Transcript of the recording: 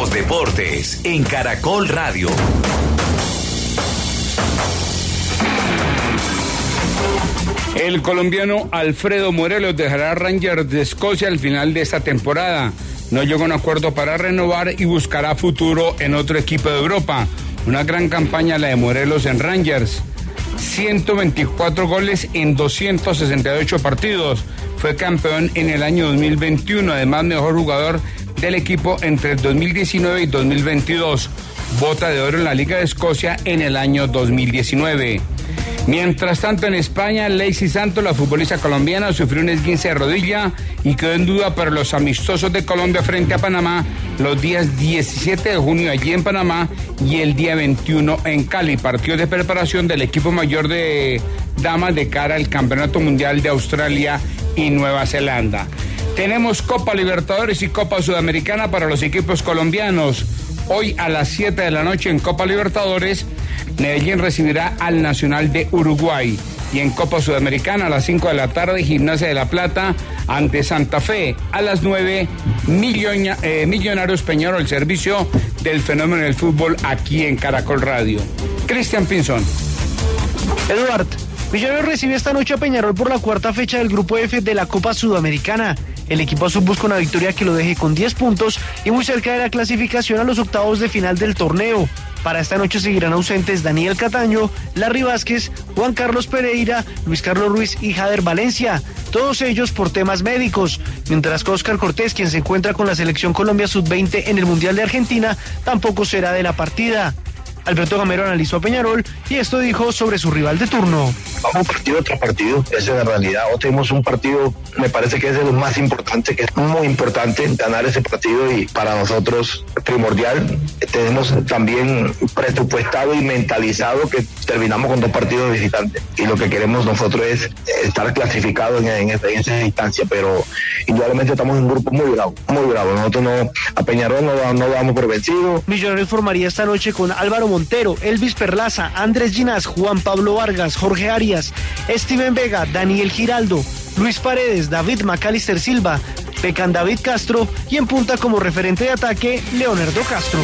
Los deportes en Caracol Radio. El colombiano Alfredo Morelos dejará Rangers de Escocia al final de esta temporada. No llegó a un acuerdo para renovar y buscará futuro en otro equipo de Europa. Una gran campaña la de Morelos en Rangers. 124 goles en 268 partidos. Fue campeón en el año 2021, además mejor jugador del equipo entre el 2019 y 2022. Bota de oro en la Liga de Escocia en el año 2019. Mientras tanto, en España, Lacey Santos, la futbolista colombiana, sufrió un esguince de rodilla y quedó en duda para los amistosos de Colombia frente a Panamá los días 17 de junio allí en Panamá y el día 21 en Cali. Partido de preparación del equipo mayor de damas de cara al Campeonato Mundial de Australia y Nueva Zelanda. Tenemos Copa Libertadores y Copa Sudamericana para los equipos colombianos. Hoy a las 7 de la noche en Copa Libertadores, Medellín recibirá al Nacional de Uruguay. Y en Copa Sudamericana a las 5 de la tarde, Gimnasia de la Plata ante Santa Fe. A las 9, eh, Millonarios Peñarol, el servicio del fenómeno del fútbol aquí en Caracol Radio. Cristian Pinzón. Eduard, Millonarios recibe esta noche a Peñarol por la cuarta fecha del Grupo F de la Copa Sudamericana. El equipo azul busca una victoria que lo deje con 10 puntos y muy cerca de la clasificación a los octavos de final del torneo. Para esta noche seguirán ausentes Daniel Cataño, Larry Vázquez, Juan Carlos Pereira, Luis Carlos Ruiz y Jader Valencia, todos ellos por temas médicos, mientras que Oscar Cortés, quien se encuentra con la selección Colombia Sub-20 en el Mundial de Argentina, tampoco será de la partida. Alberto Gamero analizó a Peñarol y esto dijo sobre su rival de turno. Vamos partido tras partido, esa es la realidad. Hoy tenemos un partido, me parece que es de lo más importante, que es muy importante ganar ese partido y para nosotros primordial. Tenemos también presupuestado y mentalizado que terminamos con dos partidos visitantes y lo que queremos nosotros es estar clasificados en, esa instancia, pero indudablemente estamos en un grupo muy bravo, muy bravo. Nosotros no, a Peñarol no, no damos por vencido. Millonarios formaría esta noche con Álvaro Montero, Elvis Perlaza, Andrés Ginás, Juan Pablo Vargas, Jorge Arias, Steven Vega, Daniel Giraldo, Luis Paredes, David Macalister Silva, Pecan David Castro y en punta como referente de ataque, Leonardo Castro.